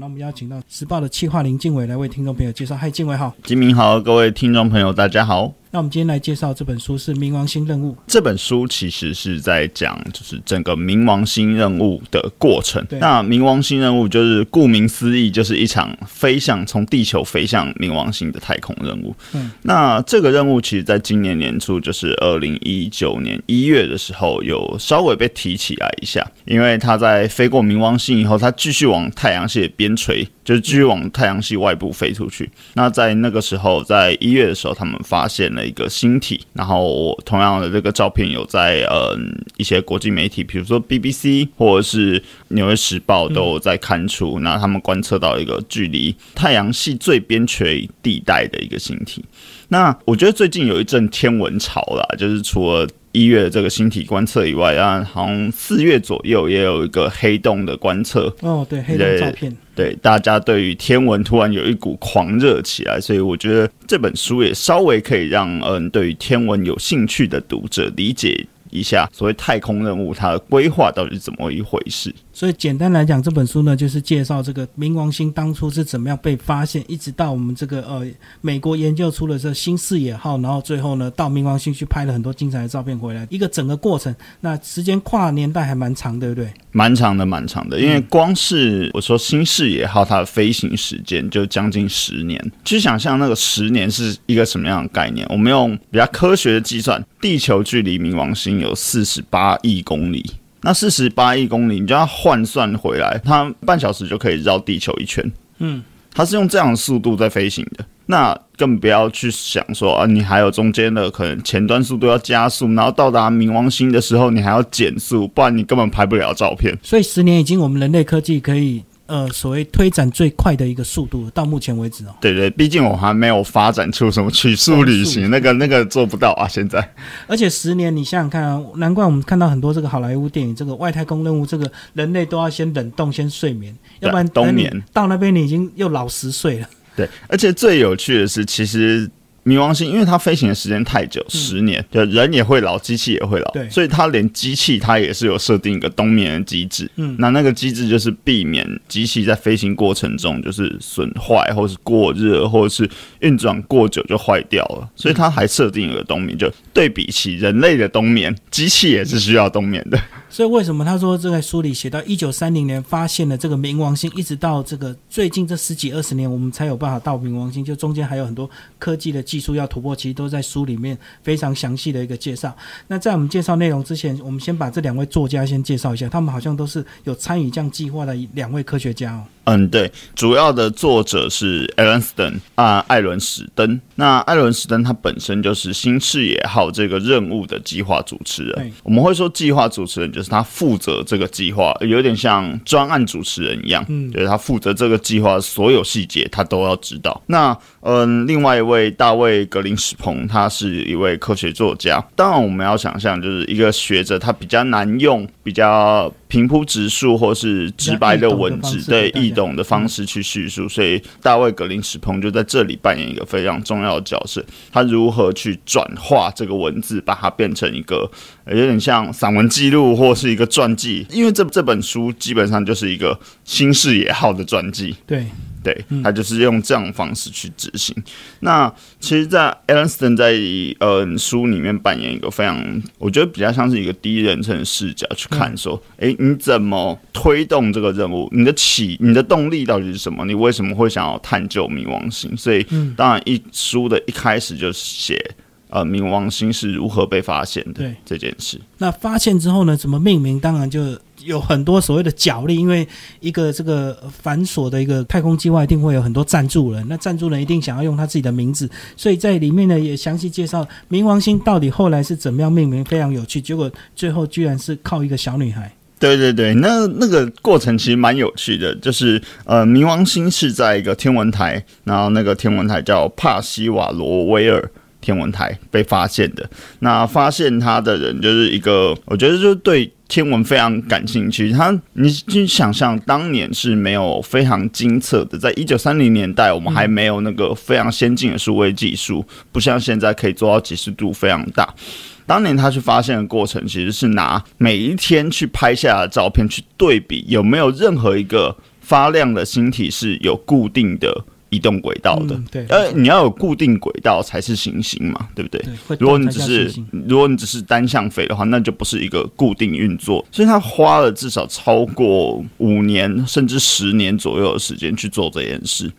那我们邀请到时报的企划林敬伟来为听众朋友介绍。嗨，敬伟好。金明好，各位听众朋友，大家好。那我们今天来介绍这本书是《冥王星任务》。这本书其实是在讲，就是整个冥王星任务的过程。那冥王星任务就是顾名思义，就是一场飞向从地球飞向冥王星的太空任务。嗯，那这个任务其实在今年年初，就是二零一九年一月的时候，有稍微被提起来一下，因为它在飞过冥王星以后，它继续往太阳系边陲，就是继续往太阳系外部飞出去。那在那个时候，在一月的时候，他们发现了一个星体，然后我同样的这个照片有在嗯一些国际媒体，比如说 BBC 或者是纽约时报都有在刊出，那他们观测到一个距离太阳系最边陲地带的一个星体。那我觉得最近有一阵天文潮啦，就是除了一月的这个星体观测以外，啊，好像四月左右也有一个黑洞的观测，哦，对，黑洞照片。对大家对于天文突然有一股狂热起来，所以我觉得这本书也稍微可以让嗯对于天文有兴趣的读者理解一下所谓太空任务它的规划到底是怎么一回事。所以简单来讲，这本书呢就是介绍这个冥王星当初是怎么样被发现，一直到我们这个呃美国研究出了这新视野号，然后最后呢到冥王星去拍了很多精彩的照片回来，一个整个过程。那时间跨年代还蛮长，对不对？蛮长的，蛮长的，因为光是我说新视野号它的飞行时间就将近十年。去想象那个十年是一个什么样的概念？我们用比较科学的计算，地球距离冥王星有四十八亿公里。那四十八亿公里，你就要换算回来，它半小时就可以绕地球一圈。嗯，它是用这样的速度在飞行的。那更不要去想说啊，你还有中间的可能前端速度要加速，然后到达冥王星的时候，你还要减速，不然你根本拍不了照片。所以十年已经我们人类科技可以呃所谓推展最快的一个速度，到目前为止哦。对对，毕竟我还没有发展出什么曲速旅行，那个那个做不到啊。现在而且十年，你想想看啊，难怪我们看到很多这个好莱坞电影，这个外太空任务，这个人类都要先冷冻、先睡眠，要不然冬眠到那边你已经又老十岁了。对，而且最有趣的是，其实冥王星因为它飞行的时间太久，十年，就人也会老，机器也会老，嗯对所以它连机器它也是有设定一个冬眠的机制。嗯那那个机制就是避免机器在飞行过程中就是损坏，或是过热，或者是运转过久就坏掉了，所以它还设定了个冬眠。就对比起人类的冬眠，机器也是需要冬眠的。所以为什么他说这在书里写到一九三零年发现了这个冥王星，一直到这个最近这十几二十年，我们才有办法到冥王星，就中间还有很多科技的技术要突破，其实都在书里面非常详细的一个介绍。那在我们介绍内容之前，我们先把这两位作家先介绍一下，他们好像都是有参与这样计划的两位科学家哦。嗯，对，主要的作者是 Alan Stern 啊，艾伦史登。那艾伦史登他本身就是新视野号这个任务的计划主持人。我们会说计划主持人就是他负责这个计划，有点像专案主持人一样。嗯就是他负责这个计划所有细节，他都要知道。那嗯，另外一位大卫格林史彭，他是一位科学作家。当然，我们要想象，就是一个学者，他比较难用比较平铺直述或是直白的文字，对易懂的方式去叙述。所以，大卫格林史彭就在这里扮演一个非常重要的角色。他如何去转化这个文字，把它变成一个呃有点像散文记录或是一个传记？因为这这本书基本上就是一个新视野号的传记。对，对，他就是用这样的方式去执行。那其实，在 Alan Stern 在呃书里面扮演一个非常，我觉得比较像是一个第一人称的视角去看，说，诶，你怎么推动这个任务？你的起，你的动力到底是什么？你为什么会想要探究冥王星？所以，当然一书的一开始就写。呃，冥王星是如何被发现的对这件事？那发现之后呢，怎么命名？当然就有很多所谓的角力，因为一个这个繁琐的一个太空计划，一定会有很多赞助人。那赞助人一定想要用他自己的名字，所以在里面呢也详细介绍冥王星到底后来是怎么样命名，非常有趣。结果最后居然是靠一个小女孩。对对对，那那个过程其实蛮有趣的，就是呃，冥王星是在一个天文台，然后那个天文台叫帕西瓦罗威尔天文台被发现的。那发现它的人就是一个，我觉得就是对天文非常感兴趣。他，你去想象，当年是没有非常精测的，在一九三零年代，我们还没有那个非常先进的数位技术，不像现在可以做到解析度非常大。当年他去发现的过程，其实是拿每一天去拍下的照片去对比，有没有任何一个发亮的星体是有固定的移动轨道的。嗯对呃，你要有固定轨道才是行星嘛，对不对？对，如果你只是如果你只是单向飞的话，那就不是一个固定运作，所以他花了至少超过五年甚至十年左右的时间去做这件事。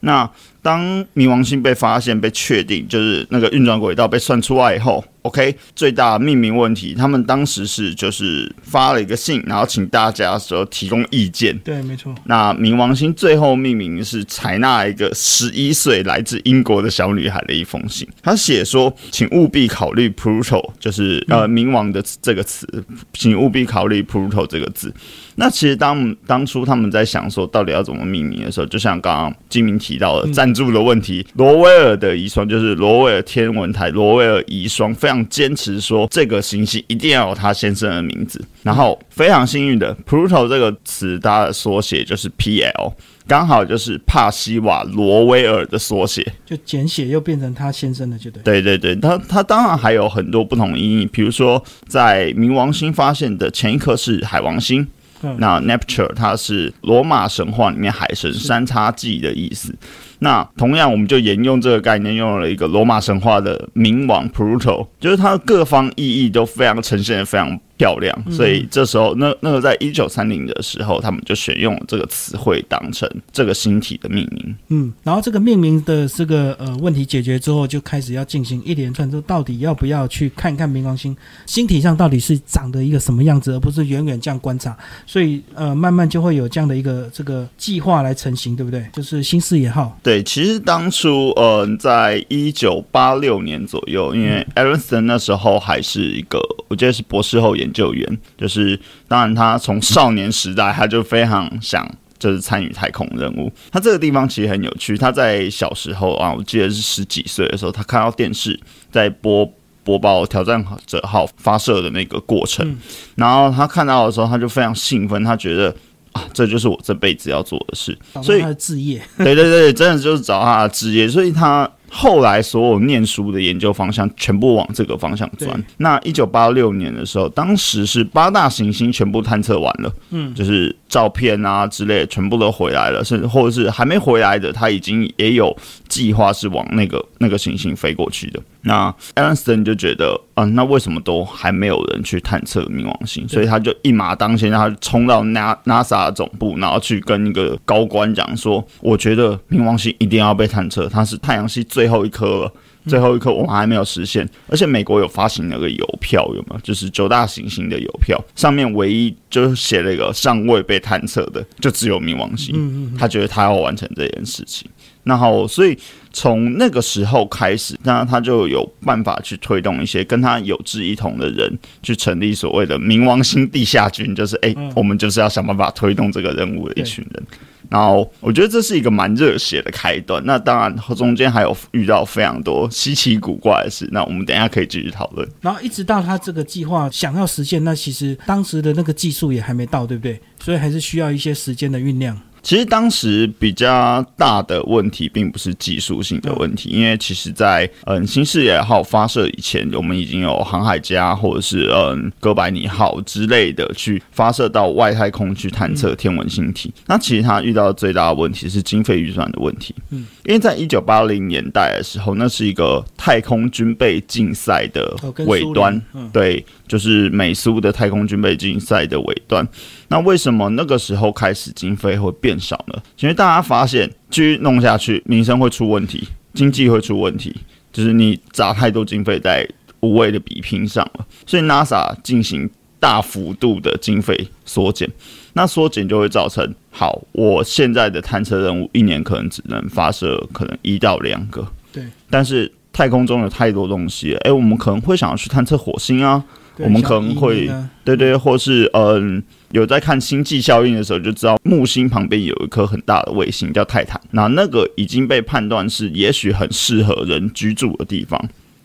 那当冥王星被发现、被确定，就是那个运转轨道被算出来以后，OK，最大的命名问题，他们当时是就是发了一个信，然后请大家说提供意见。对，没错，那冥王星最后命名是采纳一个十一岁来自英国的小女孩的一封信，她写说，请务必考虑 Pluto，就是呃冥王的这个词，请务必考虑 Pluto 这个字。那其实当当初他们在想说到底要怎么命名的时候，就像刚刚金明提到的赞助的问题，罗威尔的遗孀就是罗威尔天文台罗威尔遗孀非常坚持说这个行星一定要有他先生的名字，然后非常幸运的 Pluto 这个词它的缩写就是 PL。刚好就是帕西瓦罗威尔的缩写，就简写又变成他先生的，就对。对对对，它它当然还有很多不同意义，比如说在冥王星发现的前一颗是海王星，嗯那 Neptune 它是罗马神话里面海神三叉戟的意思。那同样，我们就沿用这个概念，用了一个罗马神话的冥王 Pluto，就是它的各方意义都非常呈现的非常漂亮。所以这时候，那那个在一九三零的时候，他们就选用了这个词汇当成这个星体的命名。嗯，然后这个命名的这个呃问题解决之后，就开始要进行一连串，就到底要不要去看看冥王星星体上到底是长得一个什么样子，而不是远远这样观察。所以呃，慢慢就会有这样的一个这个计划来成型，对不对？就是新视野号。对，其实当初呃，在一九八六年左右，因为 Aronson 那时候还是一个，我记得是博士后研究员，就是当然他从少年时代他就非常想。就是参与太空任务，他这个地方其实很有趣。他在小时候啊，我记得是十几岁的时候，他看到电视在播播报挑战者号发射的那个过程，嗯然后他看到的时候，他就非常兴奋，他觉得啊，这就是我这辈子要做的事。所以他的置业，对对对，真的就是找他的职业，所以他后来所有念书的研究方向全部往这个方向钻。那一九八六年的时候，当时是八大行星全部探测完了，嗯，就是照片啊之类全部都回来了，甚至或者是还没回来的，他已经也有计划是往那个那个行星飞过去的。那 Aronson 就觉得，嗯、那为什么都还没有人去探测冥王星？所以他就一马当先，他冲到 Na NASA 总部，然后去跟一个高官讲说，我觉得冥王星一定要被探测，它是太阳系最后一颗了。最后一刻我们还没有实现，而且美国有发行那个邮票，有没有？就是九大行星的邮票，上面唯一就是写了一个尚未被探测的，就只有冥王星。他觉得他要完成这件事情，然后所以从那个时候开始，那他就有办法去推动一些跟他有志一同的人，去成立所谓的冥王星地下军，就是诶，嗯我们就是要想办法推动这个任务的一群人。然后我觉得这是一个蛮热血的开端。那当然中间还有遇到非常多稀奇古怪的事，那我们等一下可以继续讨论。然后一直到他这个计划想要实现，那其实当时的那个技术也还没到，对不对？所以还是需要一些时间的酝酿。其实当时比较大的问题，并不是技术性的问题，因为其实在，嗯新视野号发射以前，我们已经有航海家或者是嗯哥白尼号之类的去发射到外太空去探测天文星体。那其实他遇到最大的问题是经费预算的问题。嗯，因为在一九八零年代的时候，那是一个太空军备竞赛的尾端对，就是美苏的太空军备竞赛的尾端。那为什么那个时候开始经费会变少呢？因为大家发现继续弄下去，民生会出问题，经济会出问题，就是你砸太多经费在无谓的比拼上了，所以 NASA 进行大幅度的经费缩减。那缩减就会造成，好，我现在的探测任务一年可能只能发射可能一到两个，对，但是太空中有太多东西了，诶，我们可能会想要去探测火星啊，对我们可能会对对，或是嗯，有在看星际效应的时候就知道，木星旁边有一颗很大的卫星叫泰坦，那那个已经被判断是也许很适合人居住的地方。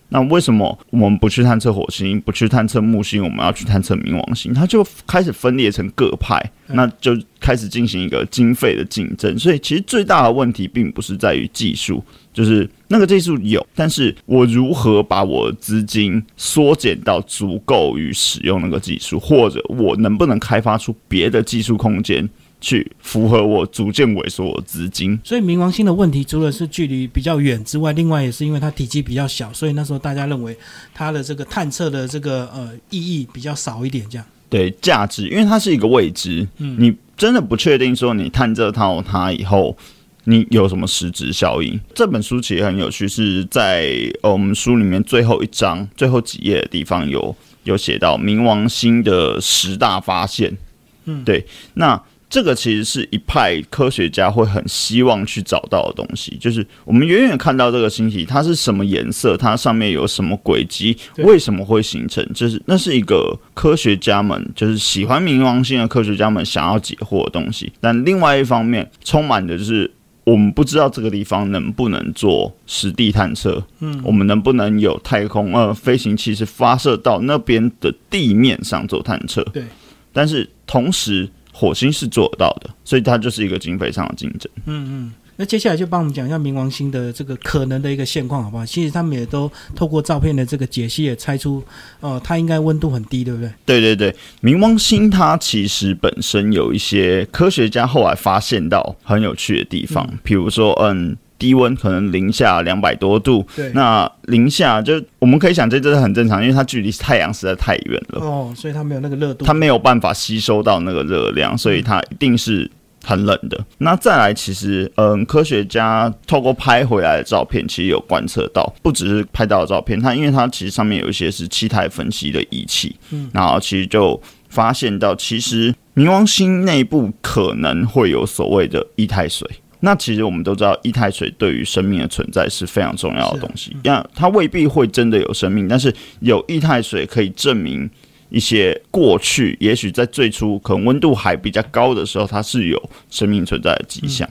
那为什么我们不去探测火星，不去探测木星，我们要去探测冥王星？它就开始分裂成各派，那就开始进行一个经费的竞争。所以其实最大的问题并不是在于技术，就是那个技术有，但是我如何把我资金缩减到足够于使用那个技术，或者我能不能开发出别的技术空间去符合我逐渐萎缩的资金。所以冥王星的问题，除了是距离比较远之外，另外也是因为它体积比较小，所以那时候大家认为它的这个探测的这个呃意义比较少一点，这样。对价值，因为它是一个未知，嗯，你真的不确定说你探这套它以后，你有什么实质效应。这本书其实很有趣，是在呃我们书里面最后一章最后几页的地方有有写到冥王星的十大发现，嗯，对，那。这个其实是一派科学家会很希望去找到的东西，就是我们远远看到这个星体，它是什么颜色，它上面有什么轨迹，为什么会形成，就是那是一个科学家们，就是喜欢冥王星的科学家们想要解惑的东西。但另外一方面，充满的就是我们不知道这个地方能不能做实地探测，嗯，我们能不能有太空呃飞行器是发射到那边的地面上做探测？对，但是同时。火星是做得到的，所以它就是一个经费上的竞争。嗯嗯，那接下来就帮我们讲一下冥王星的这个可能的一个现况，好不好？其实他们也都透过照片的这个解析，也猜出，哦，它应该温度很低，对不对？对对对，冥王星它其实本身有一些科学家后来发现到很有趣的地方，比如说，嗯。低温可能零下两百多度，对，那零下就我们可以想，这这是很正常，因为它距离太阳实在太远了，哦，所以它没有那个热度，它没有办法吸收到那个热量，所以它一定是很冷的。那再来，其实嗯，科学家透过拍回来的照片，其实有观测到，不只是拍到的照片，它因为它其实上面有一些是气态分析的仪器，嗯，然后其实就发现到，其实冥王星内部可能会有所谓的液态水。那其实我们都知道，液态水对于生命的存在是非常重要的东西。那它未必会真的有生命，但是有液态水可以证明一些过去，也许在最初可能温度还比较高的时候，它是有生命存在的迹象。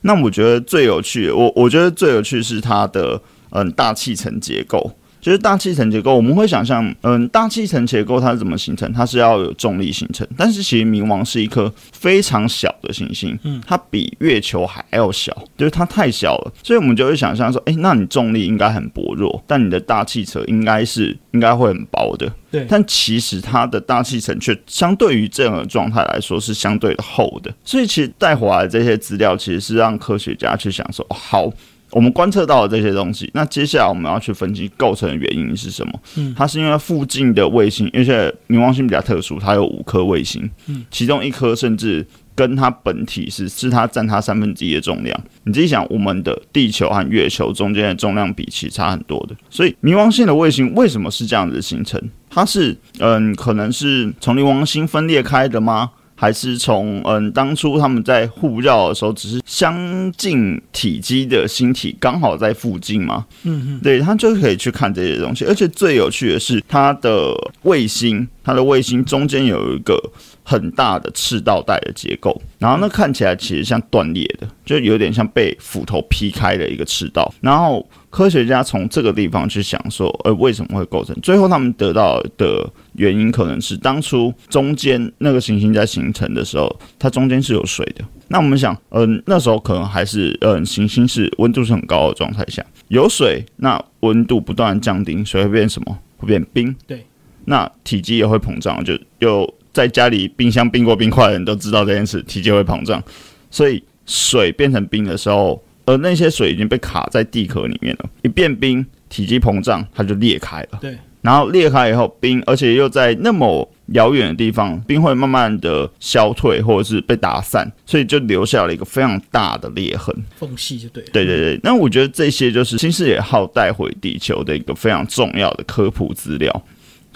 那我觉得最有趣，我我觉得最有趣是它的嗯大气层结构。就是大气层结构，我们会想象，嗯，大气层结构它是怎么形成？它是要有重力形成。但是其实冥王是一颗非常小的行星，嗯，它比月球还要小，就是它太小了，所以我们就会想象说，哎，那你重力应该很薄弱，但你的大气层应该是应该会很薄的，对。但其实它的大气层却相对于这样的状态来说是相对的厚的，所以其实带回来这些资料其实是让科学家去想说，好。我们观测到的这些东西，那接下来我们要去分析构成的原因是什么？嗯，它是因为附近的卫星，而且冥王星比较特殊，它有五颗卫星，嗯，其中一颗甚至跟它本体是是它占它三分之一的重量。你自己想，我们的地球和月球中间的重量比其实差很多的，所以冥王星的卫星为什么是这样子形成？它是嗯，可能是从冥王星分裂开的吗？还是从嗯，当初他们在互绕的时候，只是相近体积的星体刚好在附近嘛？嗯嗯，对，他就可以去看这些东西。而且最有趣的是，它的卫星，它的卫星中间有一个很大的赤道带的结构，然后那看起来其实像断裂的，就有点像被斧头劈开的一个赤道，然后。科学家从这个地方去想说，呃，为什么会构成？最后他们得到的原因可能是当初中间那个行星在形成的时候，它中间是有水的。那我们想，嗯，那时候可能还是，嗯，行星是温度是很高的状态下有水，那温度不断降低，水会变什么？会变冰。对。那体积也会膨胀，就有在家里冰箱冰过冰块的人都知道这件事，体积会膨胀。所以水变成冰的时候。而那些水已经被卡在地壳里面了，一变冰，体积膨胀，它就裂开了。对，然后裂开以后，冰，而且又在那么遥远的地方，冰会慢慢的消退，或者是被打散，所以就留下了一个非常大的裂痕，缝隙就对。对对对，那我觉得这些就是新视野号带回地球的一个非常重要的科普资料。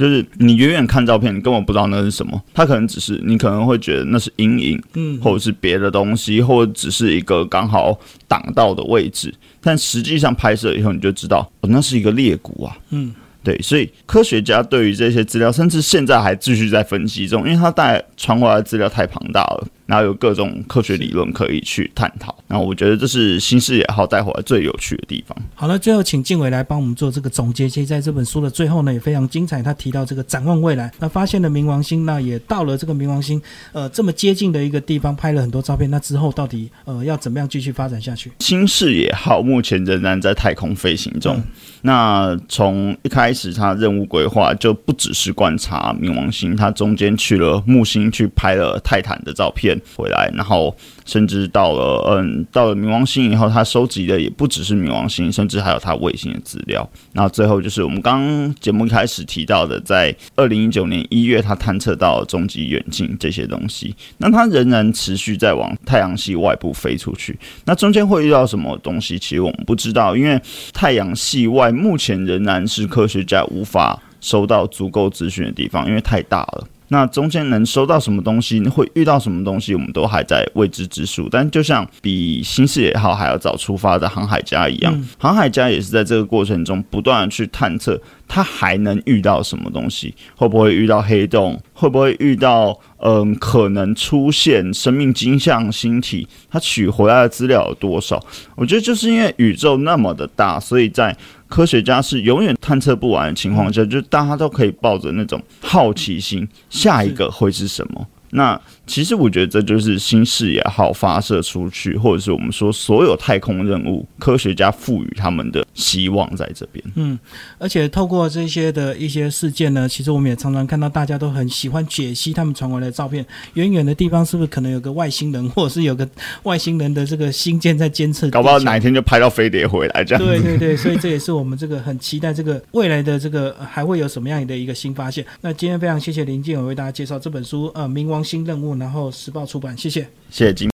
就是你远远看照片，你根本不知道那是什么，它可能只是你可能会觉得那是阴影，嗯，或者是别的东西，或者只是一个刚好挡到的位置，但实际上拍摄以后你就知道，哦，那是一个裂谷啊，嗯，对，所以科学家对于这些资料，甚至现在还继续在分析中，因为它带传回来的资料太庞大了，然后有各种科学理论可以去探讨。那我觉得这是新视野号带回来最有趣的地方。好了，最后请静伟来帮我们做这个总结。其实在这本书的最后呢，也非常精彩。他提到这个展望未来，那发现了冥王星，那也到了这个冥王星呃这么接近的一个地方，拍了很多照片。那之后到底呃要怎么样继续发展下去？新视野号目前仍然在太空飞行中。那从一开始，它任务规划就不只是观察冥王星，它中间去了木星，去拍了泰坦的照片回来，然后甚至到了嗯，到了冥王星以后，它收集的也不只是冥王星，甚至还有它卫星的资料。那最后就是我们刚节目一开始提到的，在二零一九年一月，它探测到终极远近这些东西。那它仍然持续在往太阳系外部飞出去。那中间会遇到什么东西？其实我们不知道，因为太阳系外。目前仍然是科学家无法收到足够资讯的地方，因为太大了。那中间能收到什么东西，会遇到什么东西，我们都还在未知之数。但就像比新视野号还要早出发的航海家一样，航海家也是在这个过程中不断的去探测，他还能遇到什么东西？会不会遇到黑洞？会不会遇到嗯可能出现生命金像星体？他取回来的资料有多少？我觉得就是因为宇宙那么的大，所以在科学家是永远探测不完的情况下，就大家都可以抱着那种好奇心，下一个会是什么？那。其实我觉得这就是新视野号发射出去，或者是我们说所有太空任务，科学家赋予他们的希望在这边。嗯，而且透过这些的一些事件呢，其实我们也常常看到大家都很喜欢解析他们传回来的照片，远远的地方是不是可能有个外星人，或者是有个外星人的这个星舰在监测？搞不好哪一天就拍到飞碟回来这样。对对对，所以这也是我们这个很期待这个未来的这个还会有什么样的一个新发现。那今天非常谢谢林静伟为大家介绍这本书，呃，冥王星任务，然后时报出版。谢谢，谢谢金。